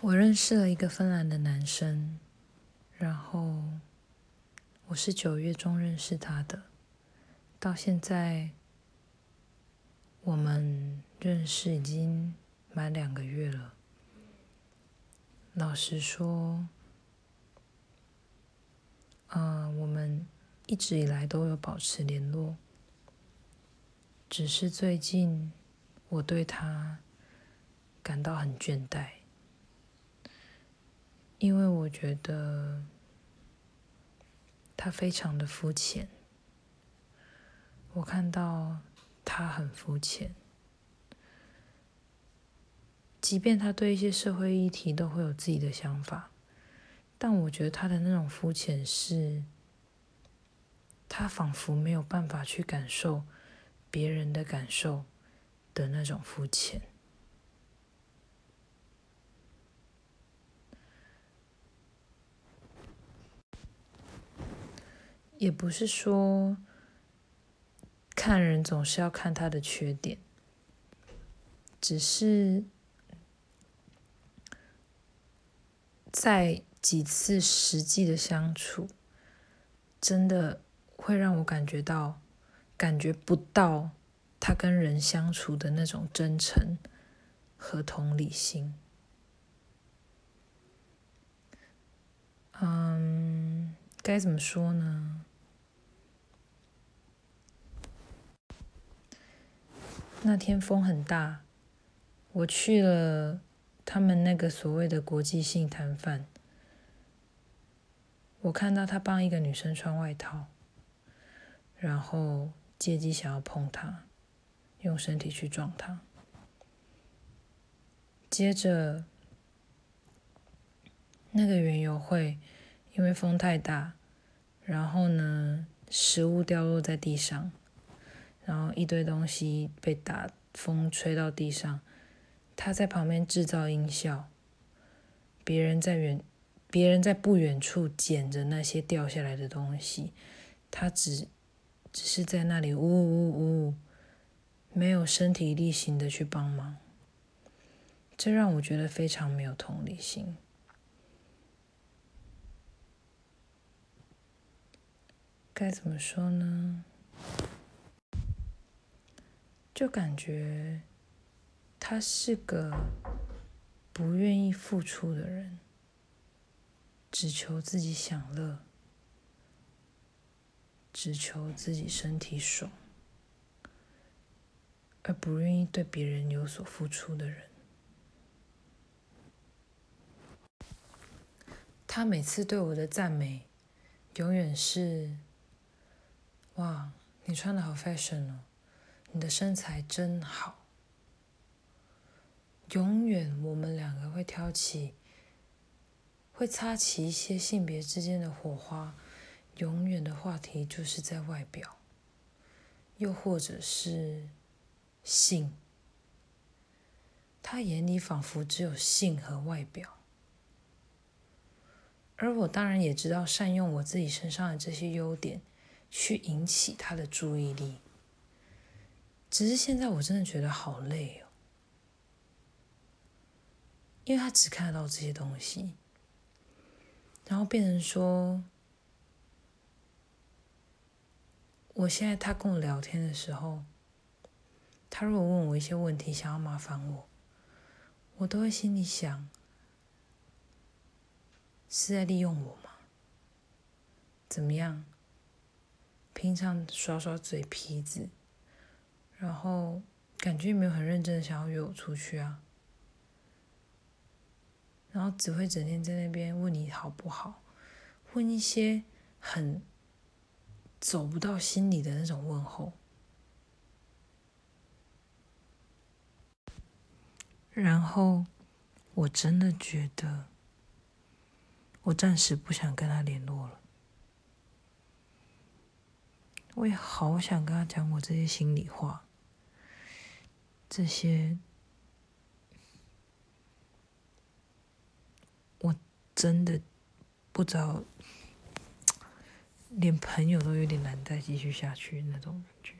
我认识了一个芬兰的男生，然后我是九月中认识他的，到现在我们认识已经满两个月了。老实说，嗯，我们一直以来都有保持联络，只是最近我对他感到很倦怠。因为我觉得他非常的肤浅，我看到他很肤浅，即便他对一些社会议题都会有自己的想法，但我觉得他的那种肤浅是，他仿佛没有办法去感受别人的感受的那种肤浅。也不是说看人总是要看他的缺点，只是在几次实际的相处，真的会让我感觉到感觉不到他跟人相处的那种真诚和同理心。嗯，该怎么说呢？那天风很大，我去了他们那个所谓的国际性摊贩。我看到他帮一个女生穿外套，然后借机想要碰她，用身体去撞她。接着，那个园游会因为风太大，然后呢，食物掉落在地上。然后一堆东西被打风吹到地上，他在旁边制造音效，别人在远，别人在不远处捡着那些掉下来的东西，他只只是在那里呜呜呜，没有身体力行的去帮忙，这让我觉得非常没有同理心。该怎么说呢？就感觉他是个不愿意付出的人，只求自己享乐，只求自己身体爽，而不愿意对别人有所付出的人。他每次对我的赞美，永远是：“哇，你穿的好 fashion 哦。”你的身材真好。永远，我们两个会挑起，会擦起一些性别之间的火花。永远的话题就是在外表，又或者是性。他眼里仿佛只有性和外表，而我当然也知道善用我自己身上的这些优点，去引起他的注意力。只是现在我真的觉得好累哦，因为他只看得到这些东西，然后变成说，我现在他跟我聊天的时候，他如果问我一些问题，想要麻烦我，我都会心里想，是在利用我吗？怎么样？平常耍耍嘴皮子。然后感觉也没有很认真的想要约我出去啊，然后只会整天在那边问你好不好，问一些很走不到心里的那种问候，然后我真的觉得，我暂时不想跟他联络了。我也好想跟他讲我这些心里话。这些，我真的不知道，连朋友都有点难再继续下去那种感觉。